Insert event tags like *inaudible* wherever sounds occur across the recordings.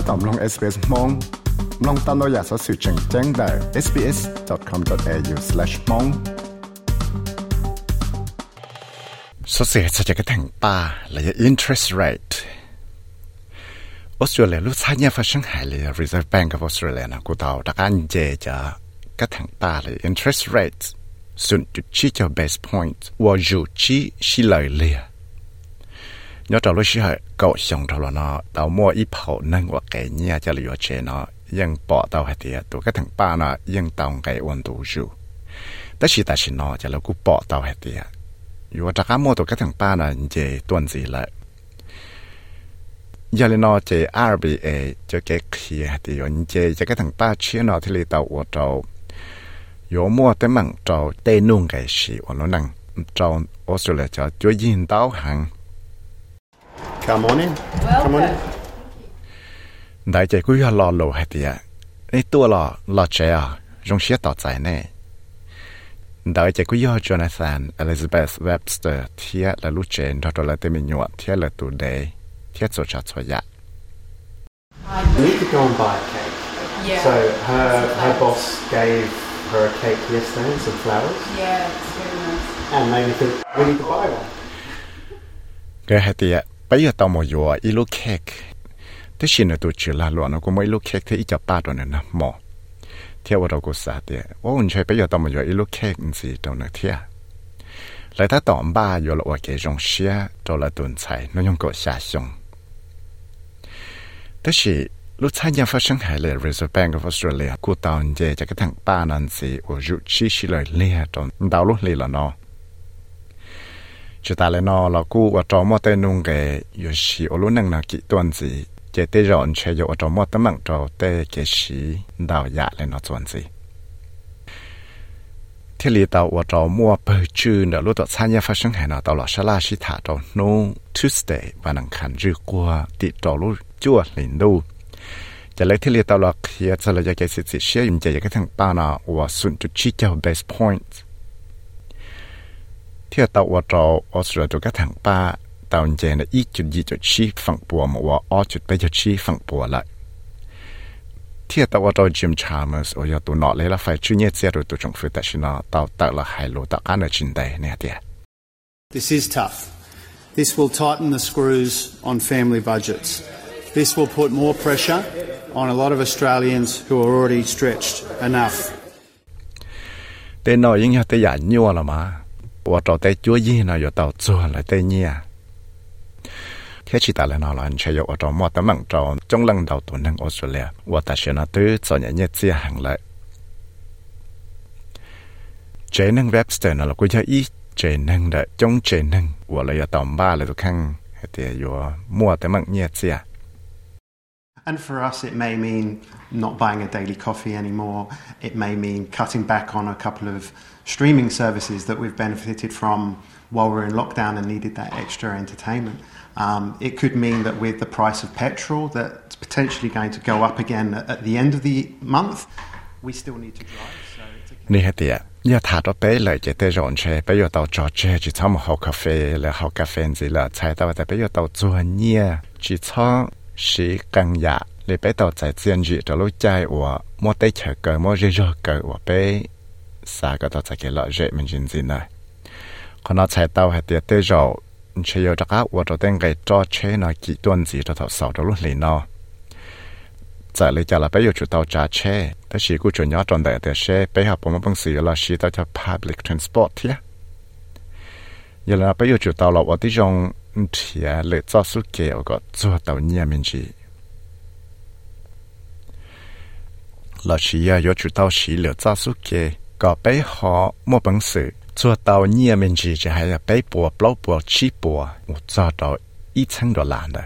ถ้าตอมลง SBS มองลองตามเราอยากสอสื่อแจ้งแจ้งได้ sbs.com.au/mong สเสียจะจะแทงป้าและ interest rate ออสเตรเลียลูกชายเนี่ยฟังหายเลย Reserve Bank of Australia นะกูเดาตะการเจจะก็แทงป้าเลย interest rate ส่วนจุดชี้จะ base point ว่าอยู่ชี้ชี้เลยเลย nhớ trò lúc xưa cậu xong trò là nó tàu mua ít phẩu nâng hoặc cái nhà cho lừa chế nó nhưng bỏ tàu hay tiệt tụi cái thằng ba nó nhưng tàu cái uốn tụ rượu tất nhiên ta xin nó cho là cũng bỏ tàu hay tiệt dù chắc cá mua tụi cái thằng ba nó về tuần gì lại giờ lên nó chế RBA cho cái kia thì yon chế cho cái thằng ba chia nó thì lấy tàu ô tô, dù mua tới mảng tàu tê nung cái gì uốn nó năng trâu Australia cho chúa nhìn tàu hàng Come on in. Welcome. Come on in. Đại chạy cứ lo lộ hết tiệt, à. Nè tua lo lo trẻ à, trong xe tỏ chạy nè. Đại chạy cứ do Jonathan Elizabeth Webster thiết là lúc trẻ đó đó là tên mình nhọt là tụ đề thiết số chặt số dạ. We need to go and buy a cake. Yeah. So her her boss gave her a cake yesterday and some flowers. Yeah, it's very nice. And made we need to buy one. Cái hết đi bây giờ tao mò yo ilu cake thế xin là tụi chữ là luôn nó cũng mấy ilu cake thế ít cho ba rồi mò theo vào đầu của xã thì ô anh chơi bây giờ tao mò yo ilu cake gì đâu nè thia lại ta tỏm ba yo là cái dòng xia cho là nó nhung cổ xa xong thế xin lúc thay nhà phát sinh hải lệ Reserve Bank of Australia của tàu nhẹ cho cái thằng ba nancy ở rụt chi chi lời lia trong đào lúc lia là nó chỉ ta lại nó là cú và trò mò tay nung cái yêu sĩ ở lúc năng là kỹ tuần gì chế tê rộn chế yêu ở trò mò tấm mạng trò tê cái sĩ đào dạ lại nó tuần gì thế lý tàu ở trò mua bờ chư nở lúc tọt xa nhà phát sinh hệ nó tàu là sa la sĩ thả trò nung. Tuesday và năng khăn rư qua tị trò lúc chua lỉnh đu จะเล็กที่เรียตลอดเฮียจะเลยจะเกสิทธิ์เชื่อยิมจะอยากให้ทางตานาว่าสุนจุดชี้เจ้า base point. ที่ตัวว่าเราออสเตรเลียก็ทั้งป้าตอนเจนอีจุดยี่จุดชี้ฝั่งปัวมาว่าออจุดไปจุดชี้ฝั่งปัวละที่ตัวว่าเราจิมชาร์มส์โอยตัวหนอเลยละไฟชื่อเนี่ยเสียรู้ตัวจงฟื้นแต่ชินาตัวแต่ละไฮโลตะการจินได้เนี่ยเดีย This is tough. This will tighten the screws on family budgets. This will put more pressure on a lot of Australians who are already stretched enough. แต่น้อยยังอยากแต่อยากยัวละมา bỏ trò tay chúa gì nó giờ tàu chúa lại tay nhia thế chỉ ta là nó anh chơi ở trong mọi tấm bằng trò trong lần đầu tuần năng Australia. Và ta sẽ nói tới cho nhà nhé hàng lại. Chế năng Webster nó là quý gia năng đã trong chế năng và là giờ tầm ba là tôi khăn thì giờ mua tấm bằng nhé chia. And for us, it may mean not buying a daily coffee anymore. It may mean cutting back on a couple of streaming services that we've benefited from while we're in lockdown and needed that extra entertainment. Um, it could mean that with the price of petrol that's potentially going to go up again at, at the end of the month, we still need to drive. So it's a นี่ฮะเตียอย่าถาตัวเป้เลยจะได้ร้อนเชไปอยู่ตัวจอเจจิชอบหากาแฟแล้วหากาแฟสิละใช้ตัวแต่ไปอยู่ตัวจวนเนี่ยจิชอบสีกังยาเลยไปตัวใจเจียนจีจะรู้ใจว่ามัวได้เฉยเกินมัวเรื่อยๆเกินว่าไป สาก็ต้องจะเกลอเจมันจินจินนะคนเราใช้เตาให้เตี้ยเตี้ยเราเชื่อจะก้าวว่าเราต้องไงจ่อเชนอกี่ต้นสีเราถอดสาวเราลุ่นเลยเนาะจะเลยจะเราไปอยู่จุดเตาจ่าเชแต่ชีกูจุดยอดจนแต่เตี้ยเชไปหาผมมาบังสีเราชีเตาจะ public transport เทียอย่าเราไปอยู่จุดเตาเราว่าที่จงเทียเลยจ่อสุเกี่ยวก็จ่อเตาเนี่ยมันจีเราชีอยอยู่จุดเตาชีเหลือจ่อสุเกี่ย 个比下冇本事做到呢面子就系比波、包波、起波，我做到一层都难的。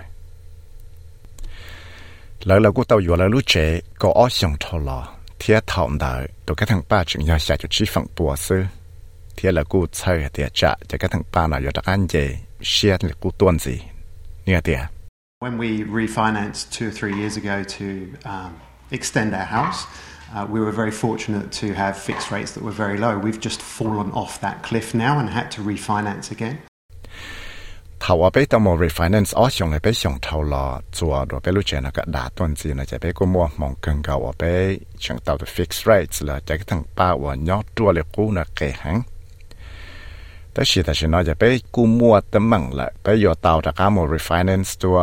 แล้วเราก็ตัวอยู่แล้วรู้เจก็อ้อส่งทอลอเทียทอมได้ตัวกระทั่งป้าจึงอยากจะชี้ฝั่งปัวซื้อเทียแล้วกูเชื่อเดียจะจะกระทั่งป้าน่ะอยู่ตะอันเจเชียนกูต้นสิเนี่ยเดีย When we refinanced two or three years ago to um, extend our house, uh, we were very fortunate to have fixed rates that were very low. We've just fallen off that cliff now and had to refinance again. thầu ở bên tao mua refinance ở xong lại bên xong thầu lò chùa rồi bên lúc trên là cái đá tuần gì là chạy bên cô mua mong cần cầu ở bên chẳng tao được fixed rates là chạy cái thằng ba và nhót chùa lại cũ là kể hắn แต่สิแต่สิน้อยจะไปกู้มัวตั้มมังละไปยอเตาตะก้าโม refinance ตัว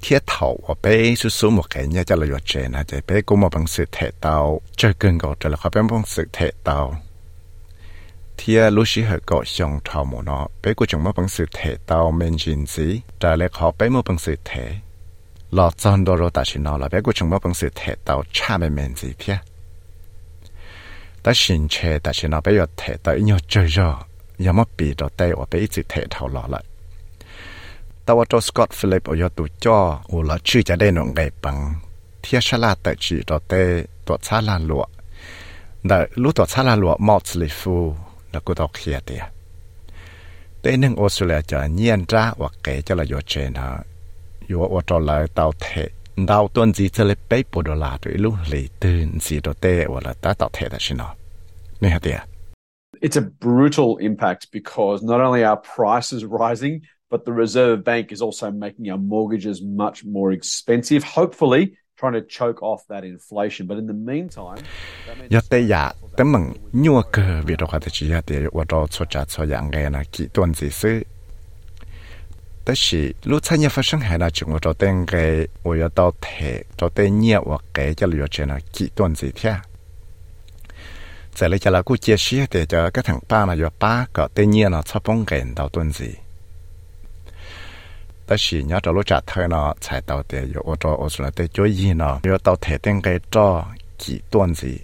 铁头我俾少少木嘅呢，即係例如正啊，就俾古木本事踢到最近個就係下邊本事踢到。天老师系个上头无奈，俾佢仲冇本事提到面前子，但系学俾冇本事提，落真多咗大钱攞啦，俾佢仲冇本事提到差嘅面子偏。但前车大钱攞俾又提到，因为最咗有冇俾到低，我俾一直提头落嚟。 ตาวตสกอตฟิลิปอยตุจ่อโอละชื่อจะได้นงไงปัง เทียชลาแต่จีตอเตตัวชาลาลัวแต่รู้ตัวชาลาลวมอสลิฟูแล้วก็ตอเคียเตียเตนึงออสเตรเลียจะเงียนจ้าว่าเกจะละยเชนฮะอยู่ว่าตอลายตาวเทดาวต้นจีจะเลยไปปดลาด้วยลูเลยตื่นสีตอเตว่าละตาตอเทแต่ชินอนี่ฮะเตีย It's a brutal impact because not only are prices rising, but the Reserve Bank is also making our mortgages much more expensive, hopefully ya te ya te meng nyua ke vi ro ka te chi ya te wa ro cho cha cho yang ge na ki tuan zi se ta shi lu cha nya fa shang hai na chung ro ten ge wo ya dao te ro te nya wa ge ja lu che na ki tuan zi thia. Zai le cha la ku che shi te ja ka thang pa na yo pa ka te nya na cha pong ge dao tuan zi ta chỉ nhớ cho lúc trả thơ nó chạy tàu để yo ô tô ô là để chơi gì nó yo tàu thể tên cái cho chỉ tuần gì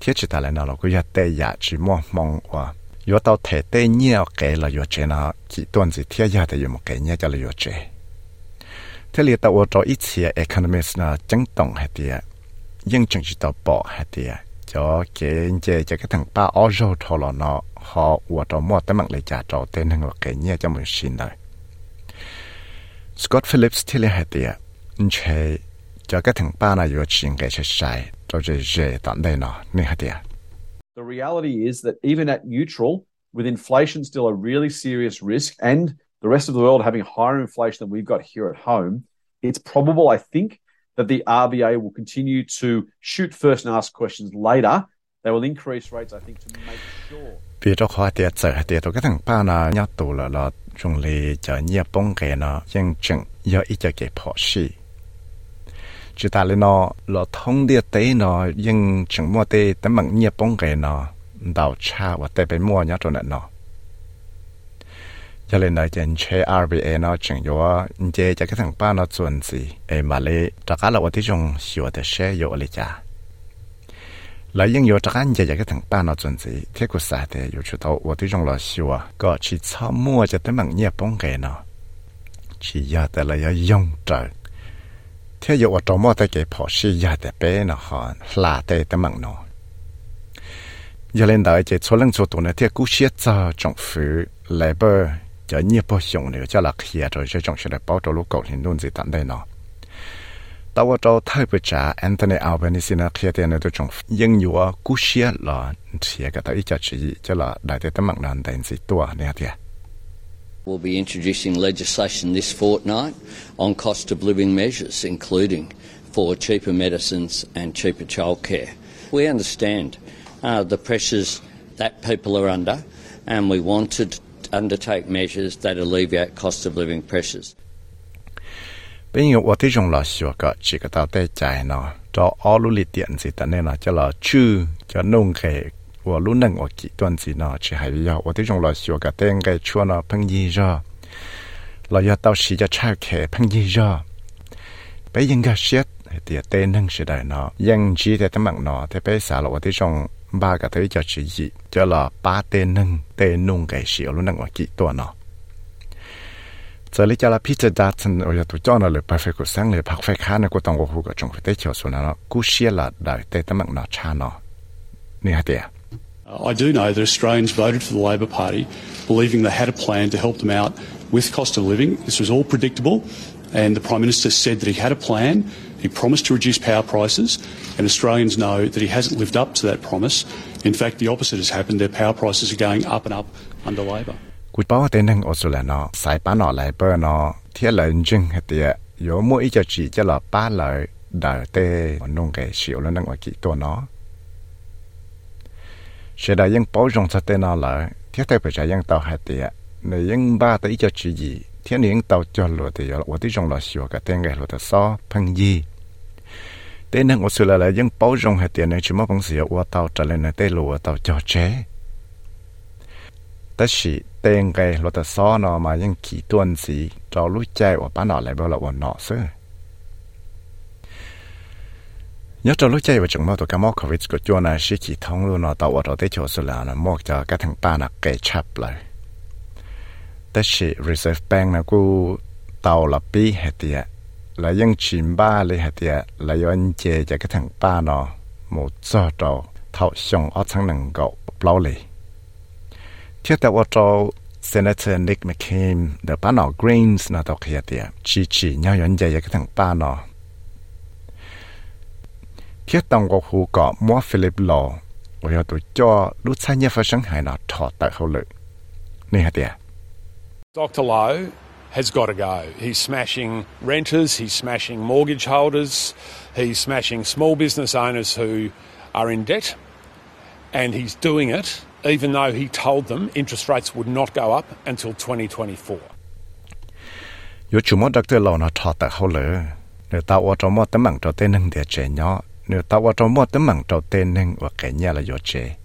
thiết chỉ ta lại nó cũng giờ tê nhà chỉ mong mong qua yo tàu thể tê nhiều cái là yo chơi nó chỉ tuần gì thiết nhà thì yo một cái nhà cho là yo chơi thế liệt tàu ô cho ít chia economist nó chẳng động hết tiệt nhưng chẳng chỉ tàu bỏ hết tiệt cho cái cái cái thằng ba ô tô thôi là nó The reality is that even at neutral, with inflation still a really serious risk and the rest of the world having higher inflation than we've got here at home, it's probable, I think, that the RBA will continue to shoot first and ask questions later. They will increase rates, I think, to make sure. Vì đó khó tiệt sợ tiệt tôi cái thằng ba là nhát tù là là trong lì cho nhia bông cái nó nhưng chừng do ít cho cái phỏ xì. Chỉ ta lên nó là thông địa tế nó nhưng chừng mua tế. Tấm bằng nhia bông cái nó đào cha và tế bên mua nhá cho nên nó cho nên là trên chế RBA nó chừng yếu chế cho cái thằng ba nó chuẩn gì em mà lấy tất cả là ở ที่ trong sửa để xe yếu lấy cha 来应用这个日 yotra n yaya yateng tana 个去草木这等 te ku sa te yotuto wo tiyong 得白 siwa, ko chi tsamo 多呢 temeng 来不就 bonggeno. Chi 出来，保住 la yayong nó tao cho thay bữa trả Anthony Albanese nó kia tiền nữa trong nhưng nhiều cú xiết là thì cái tới cho chỉ cho là đại tế tế mặn nó đến gì tua nè thiệt We'll be introducing legislation this fortnight on cost of living measures, including for cheaper medicines and cheaper childcare. We understand uh, the pressures that people are under, and we want to undertake measures that alleviate cost of living pressures bây giờ ở thế trong là sửa cả chỉ có ta tay chạy nó cho ở lũ lì tiện gì ta nên là cho là chư cho nông khề của lũ nâng ở kỹ tuần gì nó chỉ hay giờ ở thế trong là sửa cả tên cái chua nó phân gì ra. Là do tao xí cho cha khề phân gì ra. Bây giờ cái xét thì tên nâng sẽ đại nó nhưng chỉ để tấm bằng nó thì bây giờ là ở thế trong ba cái thứ cho chỉ gì? Cho là ba tên nâng, tên nông cái sửa lũ nâng ở kỹ tuần nó giờ lý cho là Peter Dutton ở tụ cho nó là perfect của sáng là perfect khá nó của tông của hồ của trong phải chiều xuống nó cú xia là đại tên tấm bằng nó cha nó nè hả tiệt I do know that Australians voted for the Labor Party believing they had a plan to help them out with cost of living. This was all predictable, and the Prime Minister said that he had a plan. He promised to reduce power prices, and Australians know that he hasn't lived up to that promise. In fact, the opposite has happened. Their power prices are going up and up under Labor Cú bao tên năng ở số là nó sai bán nó lại bơ nó thiết lợi chừng hết tiệt có mỗi ít cho chỉ cho là ba lợi đời tê nông cái xíu lên năng ở kỹตัวnó sẽ đã ยัง bảo rộng cho tên nó lại thiết tế phải trả ยัง tàu hết tiệt nếu ยัง ba tới cho chỉ gì thiết nếu ยัง tàu cho lụa thì ở tí trong là xíu cái tên cái lụa thì so phân gì tên năng ở số là là ยัง bảo rộng hết tiệt nếu chỉ mà bằng sự ở tàu trở lên là tê lụa tàu cho chế แต่สิเต็งไกรถซ้อนอมายังขี่ตัวนสีจอรู้ใจว่าป้าหนออะไรบ่ละวันหนอซื้อ nhớ cho lúc chơi và chúng mơ tụi cái mỏ covid của chúa này sẽ chỉ thông luôn nó tàu ở đó tới chỗ số là nó mua cho cái thằng ba là kệ chập lạiแต่สิ reserve bank นะกูเตาละปีเหตียแล้วยังชิมบ้าเลยเหตียแล้วย้อนเจจะกระทั่งป้าเนาะหมดจอดเท่าชงเอาทั้งหนึ่งก็เปล่าเลยเ ทียบแต่ว่าจอ Senator Nick McCain เดี๋ยวป้าเนาะ Greens นะตัวเขียเตียชีชีย้อนเจจะกระทั่งป้าเนาะ thiết tông của khu có mua Philip Law và yo tụi cho lúc sai nhớ phát sinh hay nó thọ tại hậu lực nè hả tiệt Dr. Lowe has got to go. He's smashing renters, he's smashing mortgage holders, he's smashing small business owners who are in debt, and he's doing it even though he told them interest rates would not go up until 2024. yo nếu tao ở trong tấm bằng cho tên nâng địa trẻ nhỏ nếu tao ở trong tấm bằng đầu tên nên và cái nhà là do chế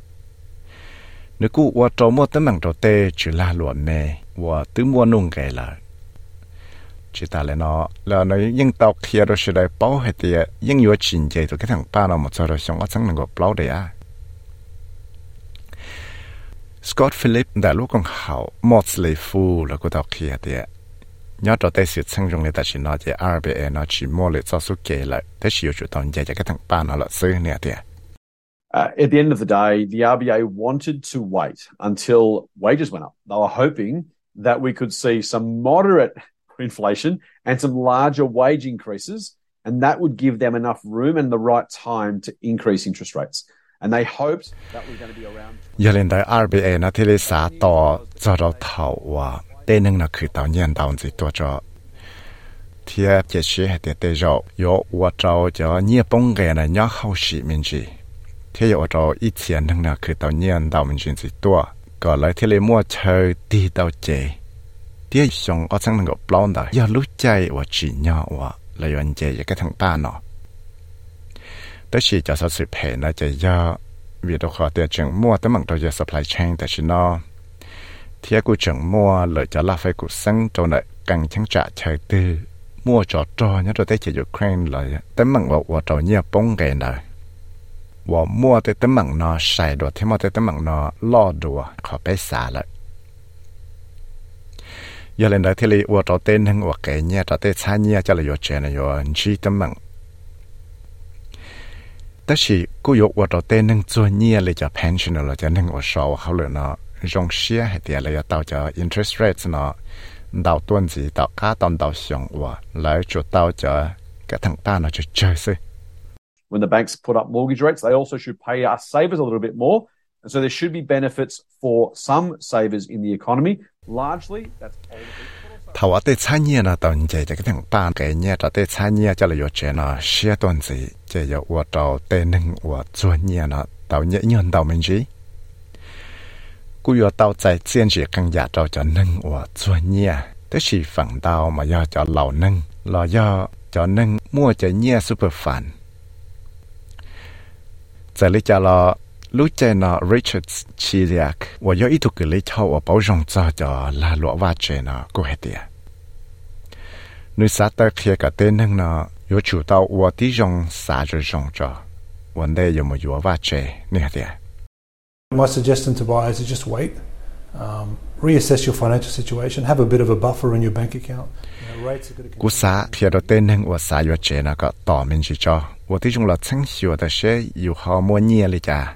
nếu cú ở trong tấm bằng đầu tên chỉ là lúa mua nung cái là chỉ ta là nó là nó nhưng tao kia rồi sẽ đại bảo hết tiệt nhưng yếu chính chế tụi cái thằng ba nó một giờ rồi xong ở trong năng bảo đấy à Scott Philip đã lúc còn hậu một phu là kia nhớ sự sang dùng người ta chỉ nói về RBA nó chỉ mua lại cho số kế lại chủ dạy cho cái thằng ba nó là sư Uh, at the end of the day, the RBA wanted to wait until wages went up. They were hoping that we could see some moderate *laughs* inflation and some larger wage increases, and that would give them enough room and the right time to increase interest rates. And they hoped that was going to be around. giờ lên tới RBA nó thì lấy xã to cho nó thầu và tên nâng nó khử tạo nhiên tạo gìตัวcho thì chế sĩ hay tế tế rồi yo và cho cho nhiều bông ghé này nhớ hậu sĩ mình chỉ thì yo cho ít tiền nâng nó khử tạo nhiên tạo mình chỉตัวก็เลยที่เลยมั่วเชยตีเตาเจที่สงก็ทั้งนั้นก็ปล้อนได้อย่ารู้ใจว่าจีเนาะว่าเลยวันเจอย่าก็ทั้งป้าเนาะ แต่ชีจะสัสิเพนะจะยอวีดอขอเตียจึงมั่วแต่มังตัวจะ supply chain แต่ชินอเทียกูจึงมั่วเลยจะลาไฟกูซังจนเลยกังชังจะเฉยตื้อมั่วจอดจอเนี่ยตัวได้จะอยู่เครนเลยแต่มังว่าว่าตัวเนี่ยป้องกันเลยว่ามั่วแต่แต่มังนอใส่ดัวที่มั่วแต่แต่มังนอลอดัวขอไปสาเลยยาเลนได้ที่เลยว่าตัวเต้นทั้งว่าแกเนี่ยเราเต้ช้าเนี่ยจะเลยอยู่เชนอยู่ชี้ต่มัง When pension interest rates the banks put up mortgage rates, they also should pay our savers a little bit more. And so there should be benefits for some savers in the economy. Largely, that's all. thầu ở đây参与呢，到你这这个等办给你到这参与，叫了有钱呢，写段子，这有我到这能我专业呢，到你用到门去。กู要到在坚持更加照着能我专业，但是反倒嘛要叫老能，老要叫能摸着业 super fun。这里叫了。 lúc chơi nó Richards chỉ riêng, và do ý thuộc cái lý thâu ở bảo rộng cho cho là lụa và chơi nó cô hết tiệt. Nếu xã tới phía cả tên năng nó, yếu chủ tàu và tí rộng xã rồi rộng cho, vấn đề yếu mà yếu và chơi nè. My suggestion to buyers is just wait. Um, reassess your financial situation, have a bit of a buffer in your bank account. Cú xã phía đầu tiên nâng của xã yếu chế nó có tỏ mình chỉ cho. Và tí chung là chẳng hiểu tại sẽ yếu hò mua nhẹ lý chả.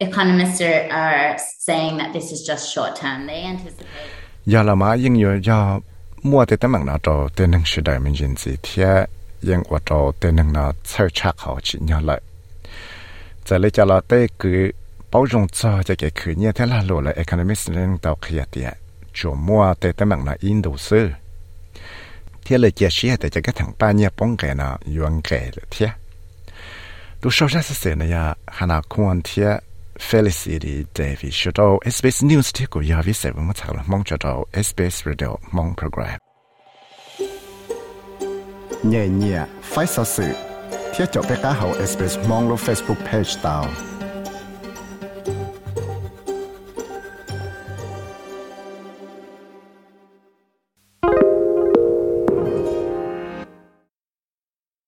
Economists are saying that this is just short term. They anticipate. Giờ là mà yên yêu giờ mua thì tấm bằng nào cho tiền năng sự đại mình nhìn gì thì yên qua cho tiền năng nào sơ chắc họ chỉ nhớ lại. Giờ lấy cho là tới cứ bảo dùng cho cho cái cứ như thế là lộ là economists nên tàu kia tiền chủ mua thì tấm bằng nào in đầu sư. Thế là chia sẻ thì cho cái thằng ba nhà bóng cái nào yuan cái là thế. Lúc sau ra sẽ này à, hắn nào quan thế Felicity David ชด SBS News ที่กูยาวิเศษว่ามาถามมองชด SBS Radio มองโปรแกรมเนี่ยเนี่ยไฟสื่อเที่ยวจบไปก้าเฮา SBS มองลง Facebook Page ตาว